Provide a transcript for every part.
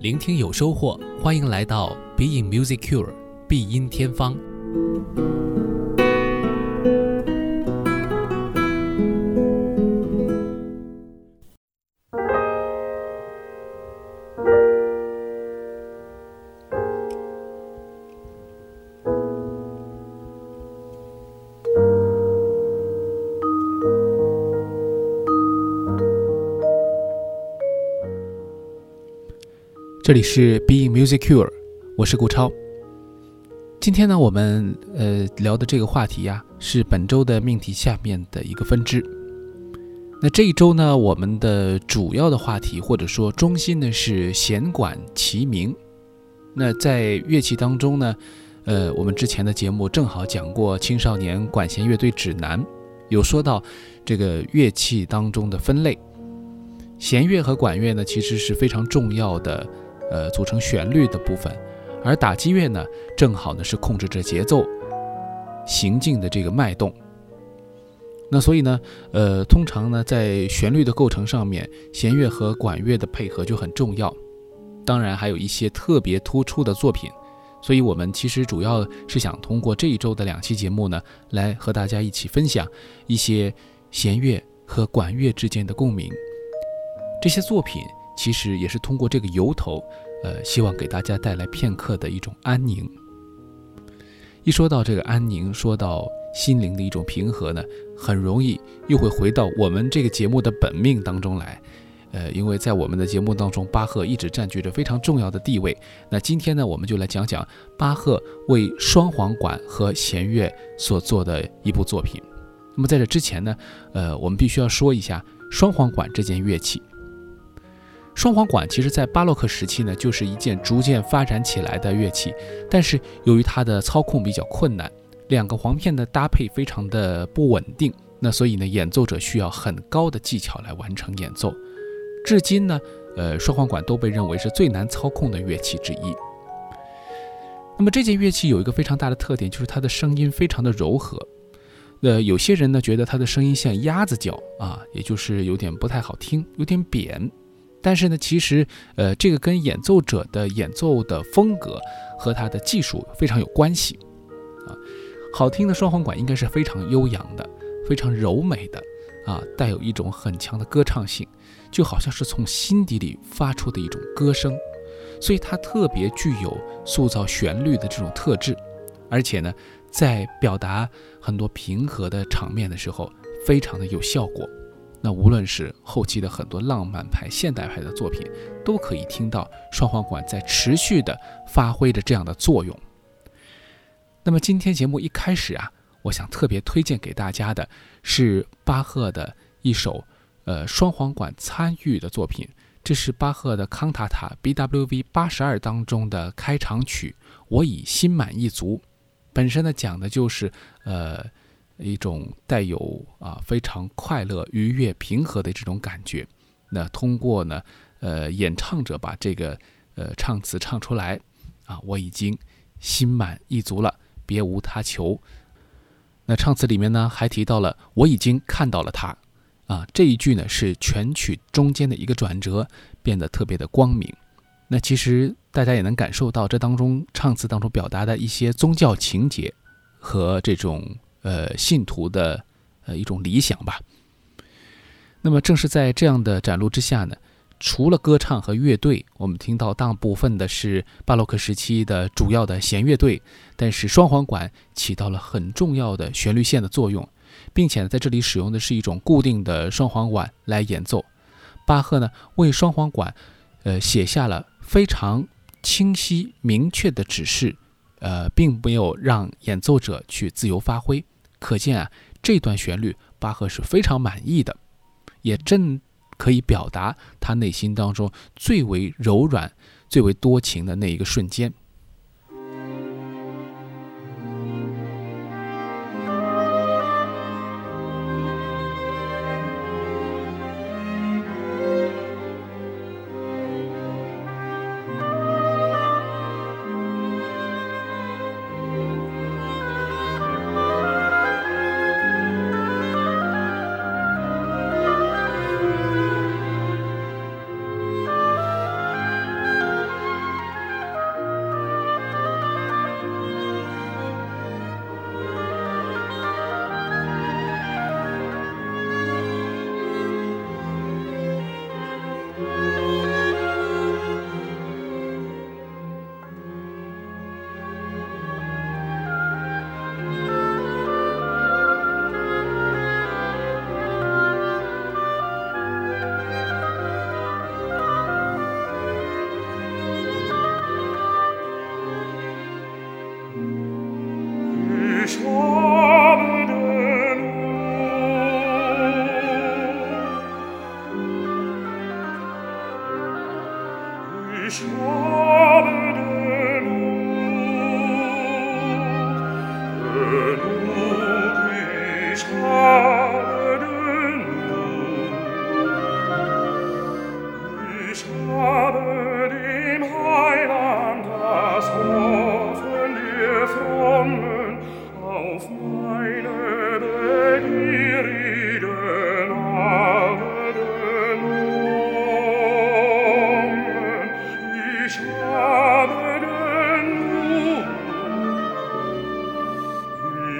聆听有收获，欢迎来到 BE IN Music Cure 必音天方。这里是 Being Music Cure，我是顾超。今天呢，我们呃聊的这个话题呀，是本周的命题下面的一个分支。那这一周呢，我们的主要的话题或者说中心呢是弦管齐鸣。那在乐器当中呢，呃，我们之前的节目正好讲过青少年管弦乐队指南，有说到这个乐器当中的分类，弦乐和管乐呢其实是非常重要的。呃，组成旋律的部分，而打击乐呢，正好呢是控制着节奏、行进的这个脉动。那所以呢，呃，通常呢，在旋律的构成上面，弦乐和管乐的配合就很重要。当然，还有一些特别突出的作品。所以我们其实主要是想通过这一周的两期节目呢，来和大家一起分享一些弦乐和管乐之间的共鸣。这些作品。其实也是通过这个由头，呃，希望给大家带来片刻的一种安宁。一说到这个安宁，说到心灵的一种平和呢，很容易又会回到我们这个节目的本命当中来。呃，因为在我们的节目当中，巴赫一直占据着非常重要的地位。那今天呢，我们就来讲讲巴赫为双簧管和弦乐所做的一部作品。那么在这之前呢，呃，我们必须要说一下双簧管这件乐器。双簧管其实，在巴洛克时期呢，就是一件逐渐发展起来的乐器。但是由于它的操控比较困难，两个簧片的搭配非常的不稳定，那所以呢，演奏者需要很高的技巧来完成演奏。至今呢，呃，双簧管都被认为是最难操控的乐器之一。那么这件乐器有一个非常大的特点，就是它的声音非常的柔和。呃，有些人呢觉得它的声音像鸭子叫啊，也就是有点不太好听，有点扁。但是呢，其实，呃，这个跟演奏者的演奏的风格和他的技术非常有关系，啊，好听的双簧管应该是非常悠扬的，非常柔美的，啊，带有一种很强的歌唱性，就好像是从心底里发出的一种歌声，所以它特别具有塑造旋律的这种特质，而且呢，在表达很多平和的场面的时候，非常的有效果。那无论是后期的很多浪漫派、现代派的作品，都可以听到双簧管在持续的发挥着这样的作用。那么今天节目一开始啊，我想特别推荐给大家的是巴赫的一首呃双簧管参与的作品，这是巴赫的康塔塔 BWV 八十二当中的开场曲《我已心满意足》，本身呢讲的就是呃。一种带有啊非常快乐、愉悦、平和的这种感觉。那通过呢，呃，演唱者把这个呃唱词唱出来，啊，我已经心满意足了，别无他求。那唱词里面呢，还提到了我已经看到了他，啊，这一句呢是全曲中间的一个转折，变得特别的光明。那其实大家也能感受到这当中唱词当中表达的一些宗教情节和这种。呃，信徒的呃一种理想吧。那么，正是在这样的展露之下呢，除了歌唱和乐队，我们听到大部分的是巴洛克时期的主要的弦乐队，但是双簧管起到了很重要的旋律线的作用，并且呢，在这里使用的是一种固定的双簧管来演奏。巴赫呢，为双簧管呃写下了非常清晰明确的指示。呃，并没有让演奏者去自由发挥，可见啊，这段旋律巴赫是非常满意的，也正可以表达他内心当中最为柔软、最为多情的那一个瞬间。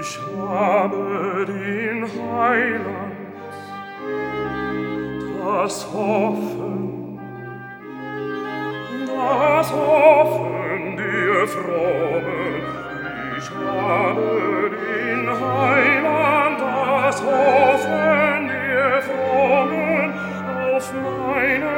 Ich in den Heiland, das Hoffen, das Hoffen dir Frommen. Ich habe in Heiland, das Hoffen dir Frommen, auf meine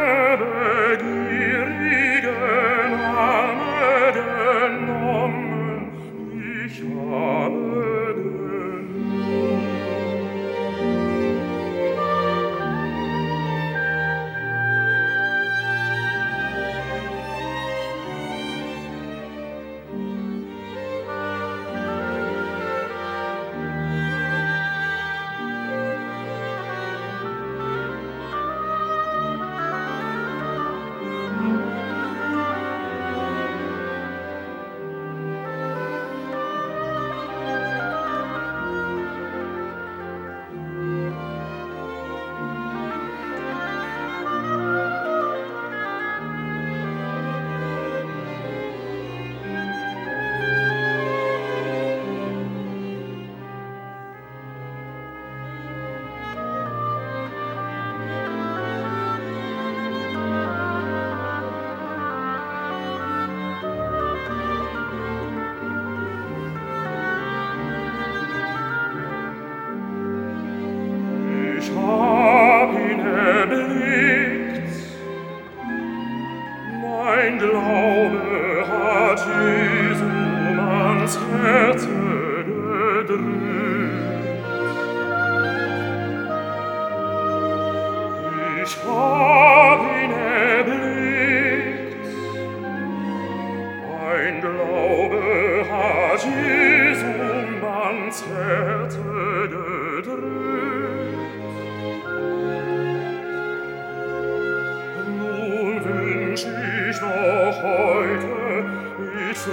ich noch heute, ich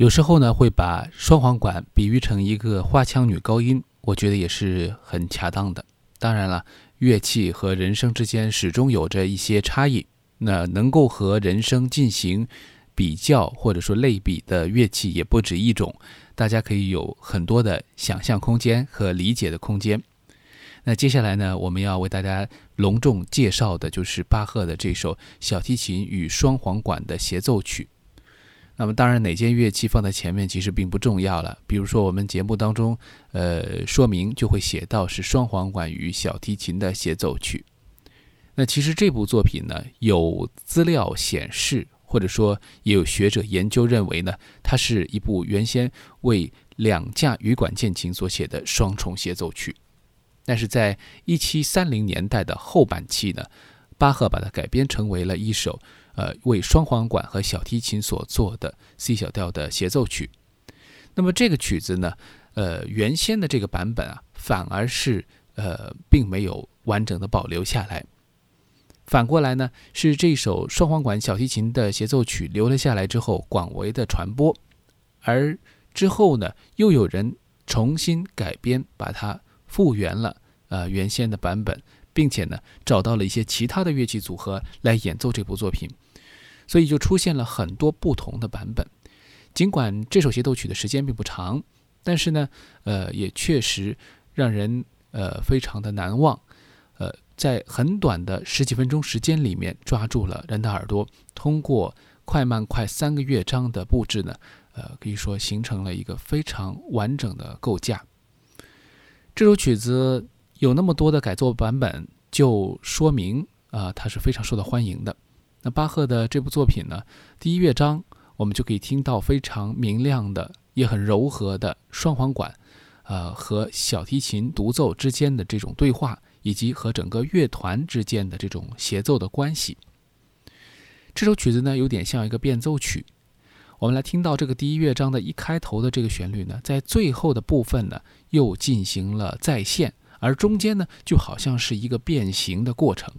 有时候呢，会把双簧管比喻成一个花腔女高音，我觉得也是很恰当的。当然了，乐器和人声之间始终有着一些差异，那能够和人声进行比较或者说类比的乐器也不止一种，大家可以有很多的想象空间和理解的空间。那接下来呢，我们要为大家隆重介绍的就是巴赫的这首小提琴与双簧管的协奏曲。那么，当然哪件乐器放在前面其实并不重要了。比如说，我们节目当中，呃，说明就会写到是双簧管与小提琴的协奏曲。那其实这部作品呢，有资料显示，或者说也有学者研究认为呢，它是一部原先为两架羽管键琴所写的双重协奏曲。但是在一七三零年代的后半期呢，巴赫把它改编成为了一首。呃，为双簧管和小提琴所做的 C 小调的协奏曲。那么这个曲子呢，呃，原先的这个版本啊，反而是呃，并没有完整的保留下来。反过来呢，是这首双簧管小提琴的协奏曲留了下来之后，广为的传播。而之后呢，又有人重新改编，把它复原了，呃，原先的版本。并且呢，找到了一些其他的乐器组合来演奏这部作品，所以就出现了很多不同的版本。尽管这首协奏曲的时间并不长，但是呢，呃，也确实让人呃非常的难忘。呃，在很短的十几分钟时间里面，抓住了人的耳朵。通过快慢快三个乐章的布置呢，呃，可以说形成了一个非常完整的构架。这首曲子。有那么多的改作版本，就说明啊，它是非常受到欢迎的。那巴赫的这部作品呢，第一乐章我们就可以听到非常明亮的，也很柔和的双簧管，呃，和小提琴独奏之间的这种对话，以及和整个乐团之间的这种协奏的关系。这首曲子呢，有点像一个变奏曲。我们来听到这个第一乐章的一开头的这个旋律呢，在最后的部分呢，又进行了再现。而中间呢，就好像是一个变形的过程。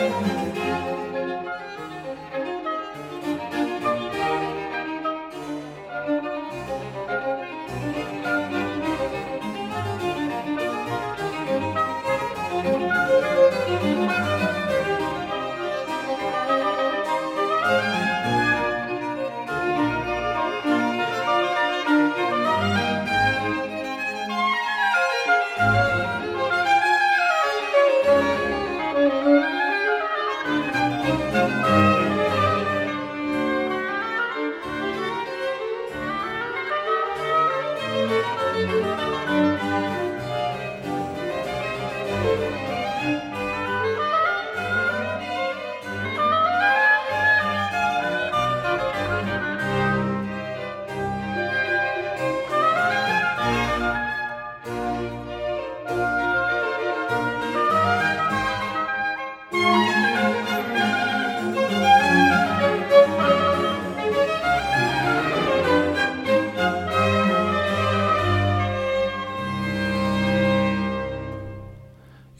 どうぞ。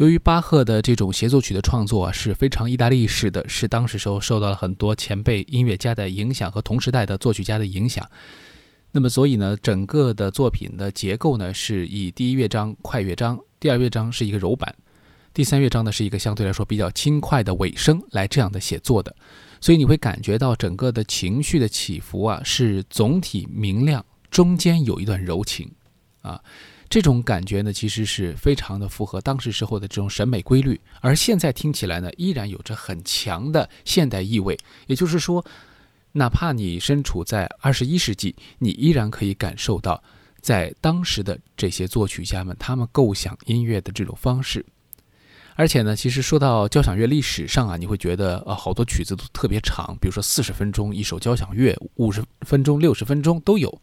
由于巴赫的这种协奏曲的创作啊是非常意大利式的，是当时时候受到了很多前辈音乐家的影响和同时代的作曲家的影响。那么，所以呢，整个的作品的结构呢是以第一乐章快乐章，第二乐章是一个柔板，第三乐章呢是一个相对来说比较轻快的尾声来这样的写作的。所以你会感觉到整个的情绪的起伏啊是总体明亮，中间有一段柔情，啊。这种感觉呢，其实是非常的符合当时时候的这种审美规律，而现在听起来呢，依然有着很强的现代意味。也就是说，哪怕你身处在二十一世纪，你依然可以感受到，在当时的这些作曲家们他们构想音乐的这种方式。而且呢，其实说到交响乐历史上啊，你会觉得呃，好多曲子都特别长，比如说四十分钟一首交响乐，五十分钟、六十分钟都有。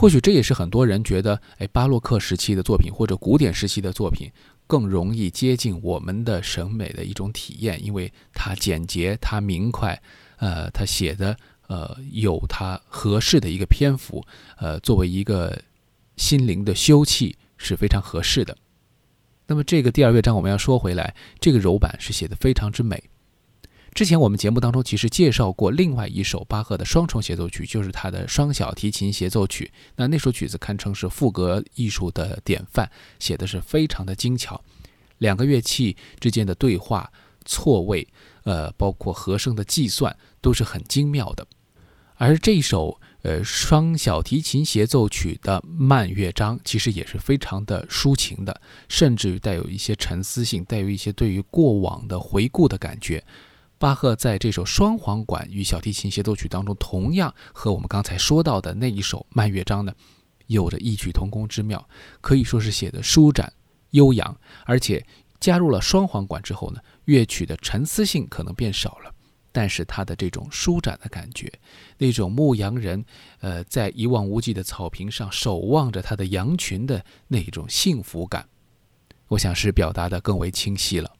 或许这也是很多人觉得，哎，巴洛克时期的作品或者古典时期的作品更容易接近我们的审美的一种体验，因为它简洁，它明快，呃，它写的呃有它合适的一个篇幅，呃，作为一个心灵的休憩是非常合适的。那么这个第二乐章我们要说回来，这个柔板是写的非常之美。之前我们节目当中其实介绍过另外一首巴赫的双重协奏曲，就是他的双小提琴协奏曲。那那首曲子堪称是赋格艺术的典范，写的是非常的精巧，两个乐器之间的对话、错位，呃，包括和声的计算都是很精妙的。而这首呃双小提琴协奏曲的慢乐章其实也是非常的抒情的，甚至于带有一些沉思性，带有一些对于过往的回顾的感觉。巴赫在这首双簧管与小提琴协奏曲当中，同样和我们刚才说到的那一首慢乐章呢，有着异曲同工之妙，可以说是写的舒展悠扬，而且加入了双簧管之后呢，乐曲的沉思性可能变少了，但是它的这种舒展的感觉，那种牧羊人，呃，在一望无际的草坪上守望着他的羊群的那种幸福感，我想是表达的更为清晰了。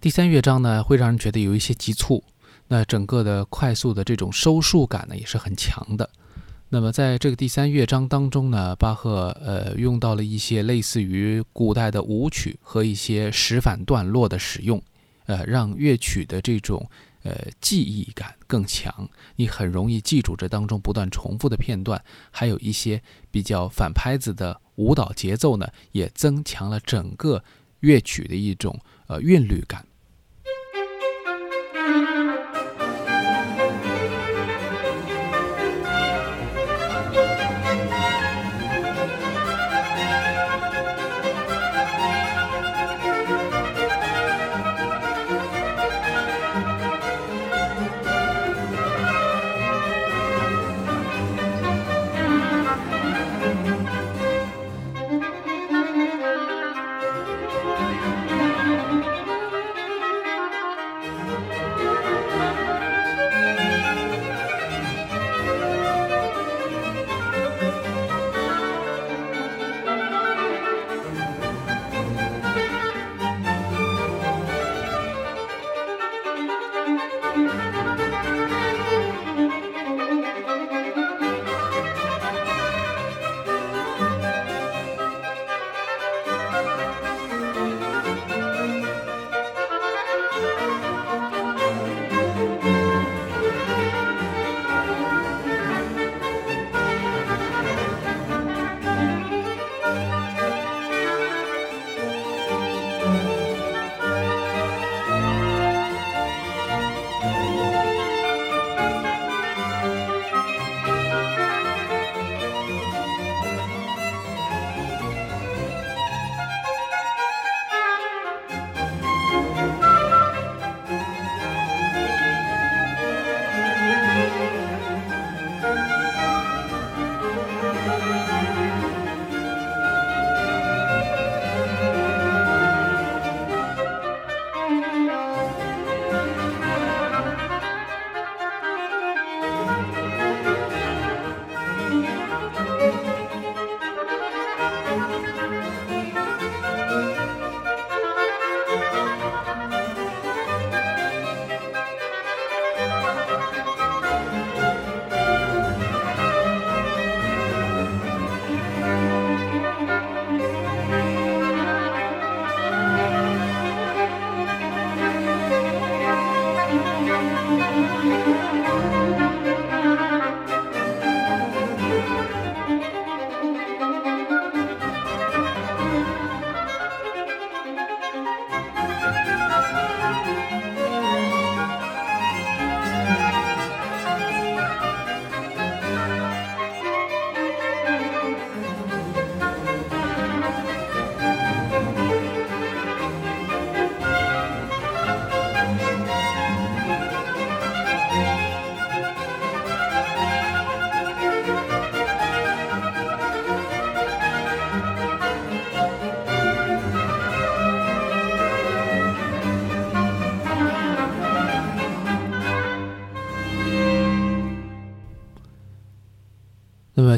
第三乐章呢，会让人觉得有一些急促，那整个的快速的这种收束感呢，也是很强的。那么在这个第三乐章当中呢，巴赫呃用到了一些类似于古代的舞曲和一些十反段落的使用，呃，让乐曲的这种呃记忆感更强，你很容易记住这当中不断重复的片段，还有一些比较反拍子的舞蹈节奏呢，也增强了整个乐曲的一种呃韵律感。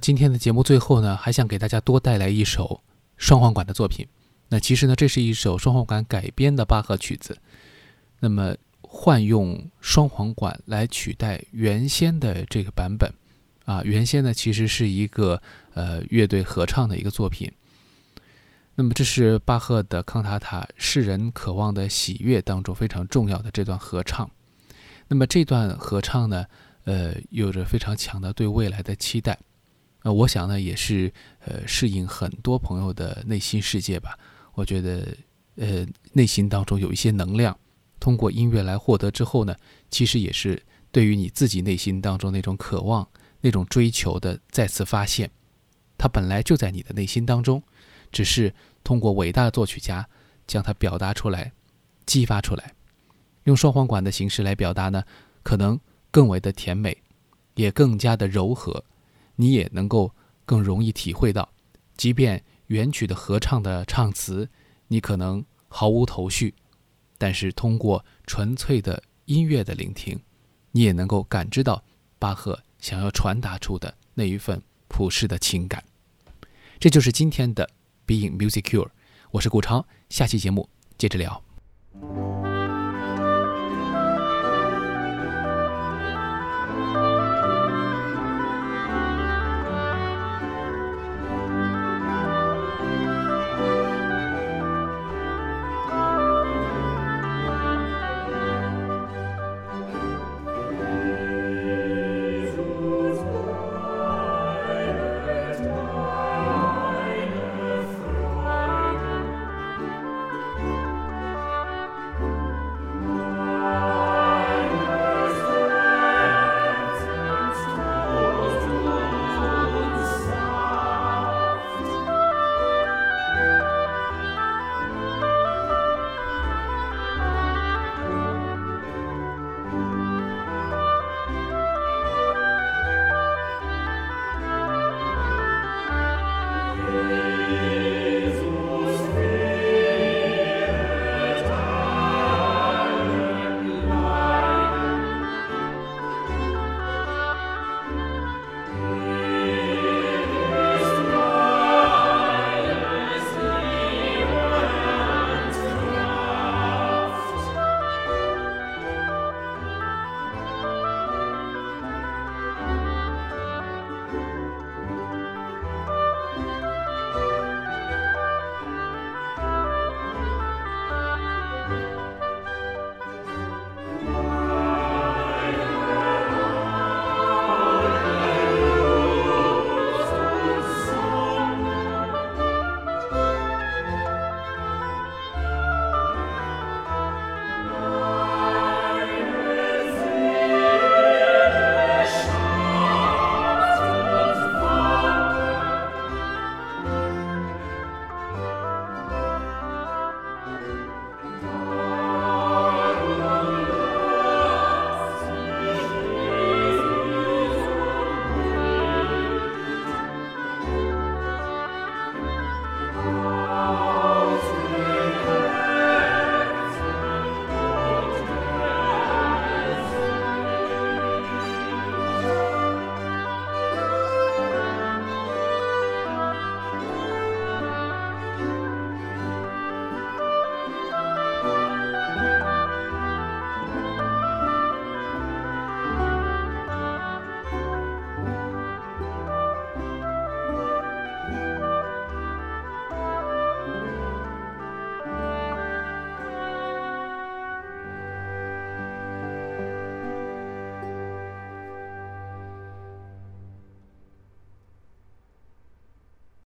今天的节目最后呢，还想给大家多带来一首双簧管的作品。那其实呢，这是一首双簧管改编的巴赫曲子。那么换用双簧管来取代原先的这个版本，啊，原先呢其实是一个呃乐队合唱的一个作品。那么这是巴赫的康塔塔《世人渴望的喜悦》当中非常重要的这段合唱。那么这段合唱呢，呃，有着非常强的对未来的期待。呃，我想呢，也是呃，适应很多朋友的内心世界吧。我觉得，呃，内心当中有一些能量，通过音乐来获得之后呢，其实也是对于你自己内心当中那种渴望、那种追求的再次发现。它本来就在你的内心当中，只是通过伟大的作曲家将它表达出来、激发出来，用双簧管的形式来表达呢，可能更为的甜美，也更加的柔和。你也能够更容易体会到，即便原曲的合唱的唱词，你可能毫无头绪，但是通过纯粹的音乐的聆听，你也能够感知到巴赫想要传达出的那一份普世的情感。这就是今天的 Being Music Cure，我是顾超，下期节目接着聊。